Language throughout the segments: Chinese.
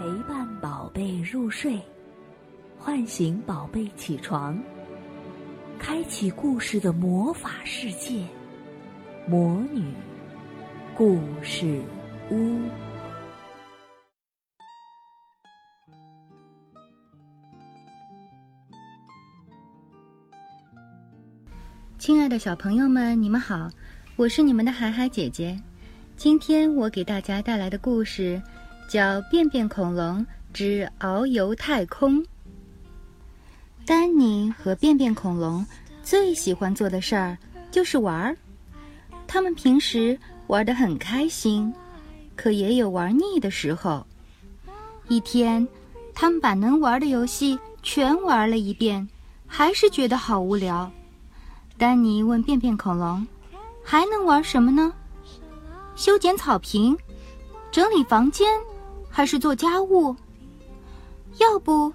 陪伴宝贝入睡，唤醒宝贝起床，开启故事的魔法世界——魔女故事屋。亲爱的小朋友们，你们好，我是你们的海海姐姐。今天我给大家带来的故事叫《便便恐龙之遨游太空》。丹尼和便便恐龙最喜欢做的事儿就是玩儿。他们平时玩得很开心，可也有玩腻的时候。一天，他们把能玩的游戏全玩了一遍，还是觉得好无聊。丹尼问便便恐龙：“还能玩什么呢？修剪草坪，整理房间，还是做家务？要不，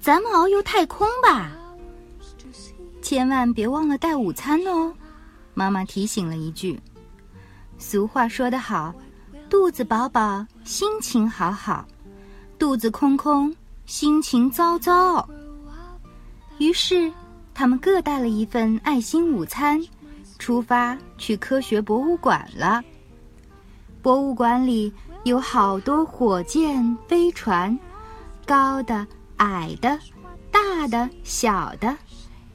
咱们遨游太空吧？千万别忘了带午餐哦。”妈妈提醒了一句。俗话说得好：“肚子饱饱，心情好好；肚子空空，心情糟糟。”于是。他们各带了一份爱心午餐，出发去科学博物馆了。博物馆里有好多火箭、飞船，高的、矮的、大的、小的，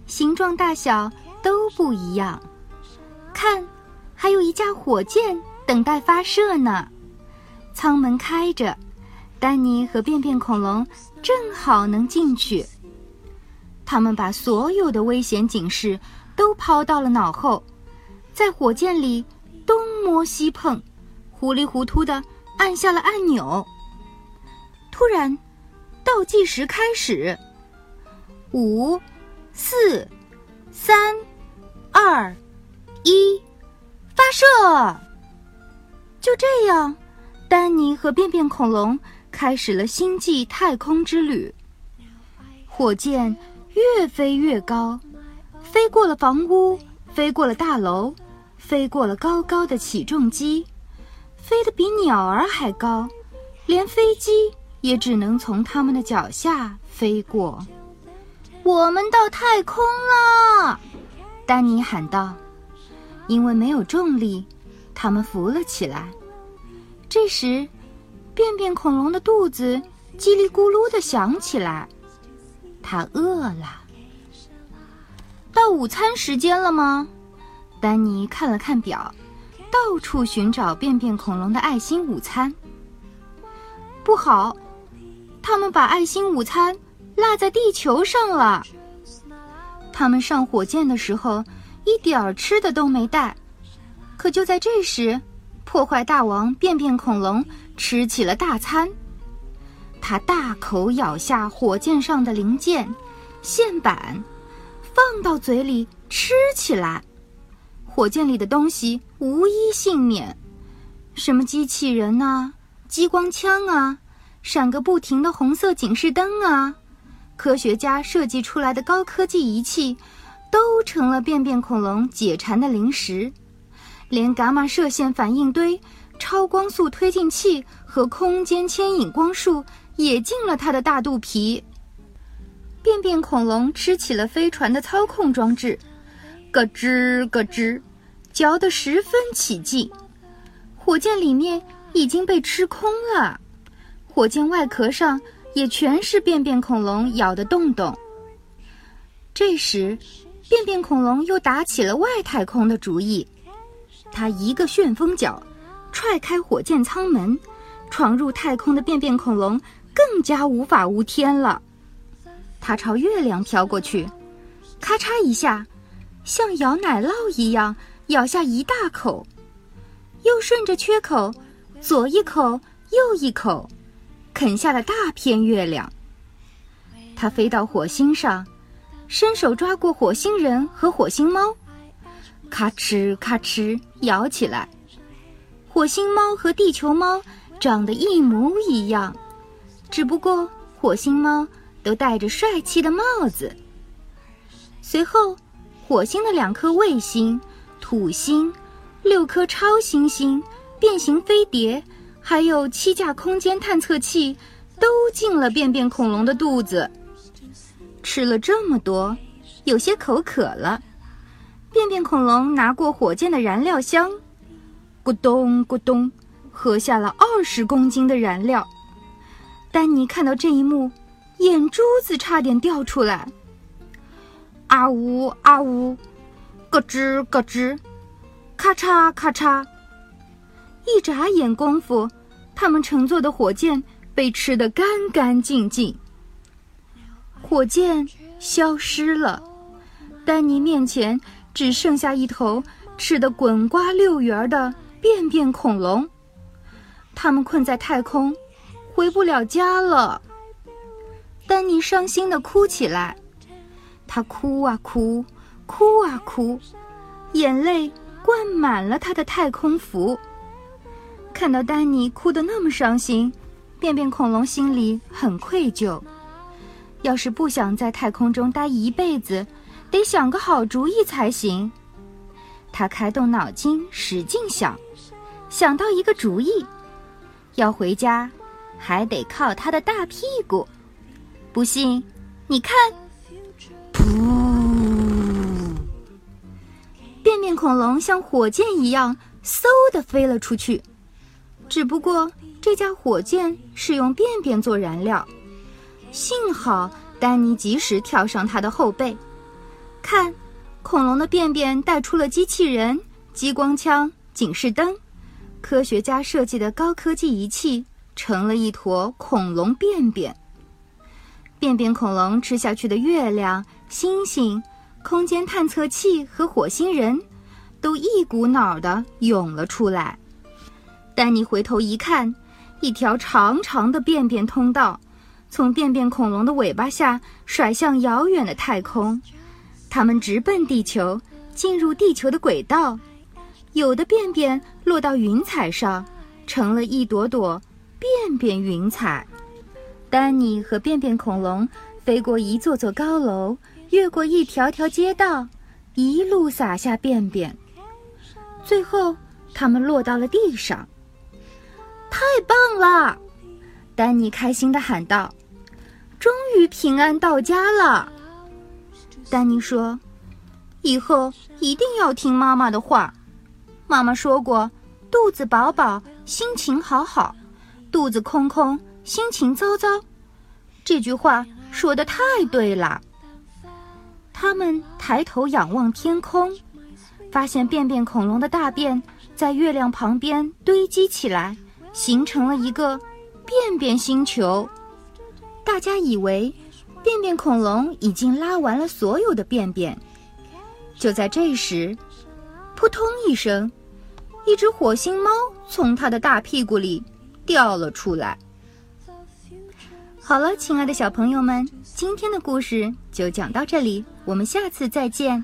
形状大小都不一样。看，还有一架火箭等待发射呢。舱门开着，丹尼和便便恐龙正好能进去。他们把所有的危险警示都抛到了脑后，在火箭里东摸西碰，糊里糊涂的按下了按钮。突然，倒计时开始：五、四、三、二、一，发射！就这样，丹尼和便便恐龙开始了星际太空之旅。火箭。越飞越高，飞过了房屋，飞过了大楼，飞过了高高的起重机，飞得比鸟儿还高，连飞机也只能从他们的脚下飞过。我们到太空了，丹尼喊道。因为没有重力，他们浮了起来。这时，便便恐龙的肚子叽里咕噜地响起来。它饿了。到午餐时间了吗？丹尼看了看表，到处寻找便便恐龙的爱心午餐。不好，他们把爱心午餐落在地球上了。他们上火箭的时候一点儿吃的都没带，可就在这时，破坏大王便便恐龙吃起了大餐。他大口咬下火箭上的零件、线板，放到嘴里吃起来。火箭里的东西无一幸免，什么机器人啊、激光枪啊、闪个不停的红色警示灯啊，科学家设计出来的高科技仪器，都成了便便恐龙解馋的零食。连伽马射线反应堆、超光速推进器和空间牵引光束。也进了他的大肚皮。便便恐龙吃起了飞船的操控装置，咯吱咯吱，嚼得十分起劲。火箭里面已经被吃空了，火箭外壳上也全是便便恐龙咬的洞洞。这时，便便恐龙又打起了外太空的主意。他一个旋风脚，踹开火箭舱门，闯入太空的便便恐龙。更加无法无天了，他朝月亮飘过去，咔嚓一下，像咬奶酪一样咬下一大口，又顺着缺口，左一口右一口，啃下了大片月亮。它飞到火星上，伸手抓过火星人和火星猫，咔哧咔哧咬起来。火星猫和地球猫长得一模一样。只不过火星猫都戴着帅气的帽子。随后，火星的两颗卫星、土星、六颗超新星、变形飞碟，还有七架空间探测器，都进了便便恐龙的肚子。吃了这么多，有些口渴了。便便恐龙拿过火箭的燃料箱，咕咚咕咚，喝下了二十公斤的燃料。丹尼看到这一幕，眼珠子差点掉出来。啊呜啊呜，咯吱咯吱，咔嚓咔嚓。一眨眼功夫，他们乘坐的火箭被吃得干干净净。火箭消失了，丹尼面前只剩下一头吃得滚瓜溜圆的便便恐龙。他们困在太空，回不了家了。丹尼伤心的哭起来，他哭啊哭，哭啊哭，眼泪灌满了他的太空服。看到丹尼哭得那么伤心，便便恐龙心里很愧疚。要是不想在太空中待一辈子，得想个好主意才行。他开动脑筋，使劲想，想到一个主意：要回家，还得靠他的大屁股。不信，你看，噗！恐龙像火箭一样，嗖的飞了出去。只不过这架火箭是用便便做燃料，幸好丹尼及时跳上它的后背。看，恐龙的便便带出了机器人、激光枪、警示灯，科学家设计的高科技仪器成了一坨恐龙便便。便便恐龙吃下去的月亮、星星、空间探测器和火星人，都一股脑的涌了出来。丹尼回头一看，一条长长的便便通道，从便便恐龙的尾巴下甩向遥远的太空。它们直奔地球，进入地球的轨道。有的便便落到云彩上，成了一朵朵便便云彩。丹尼和便便恐龙飞过一座座高楼，越过一条条街道，一路撒下便便。最后，他们落到了地上。太棒了！丹尼开心地喊道：“终于平安到家了。”丹尼说：“以后一定要听妈妈的话。妈妈说过，肚子饱饱，心情好好；肚子空空，心情糟糟。这句话说的太对了。”他们抬头仰望天空，发现便便恐龙的大便在月亮旁边堆积起来。形成了一个便便星球，大家以为便便恐龙已经拉完了所有的便便。就在这时，扑通一声，一只火星猫从它的大屁股里掉了出来。好了，亲爱的小朋友们，今天的故事就讲到这里，我们下次再见。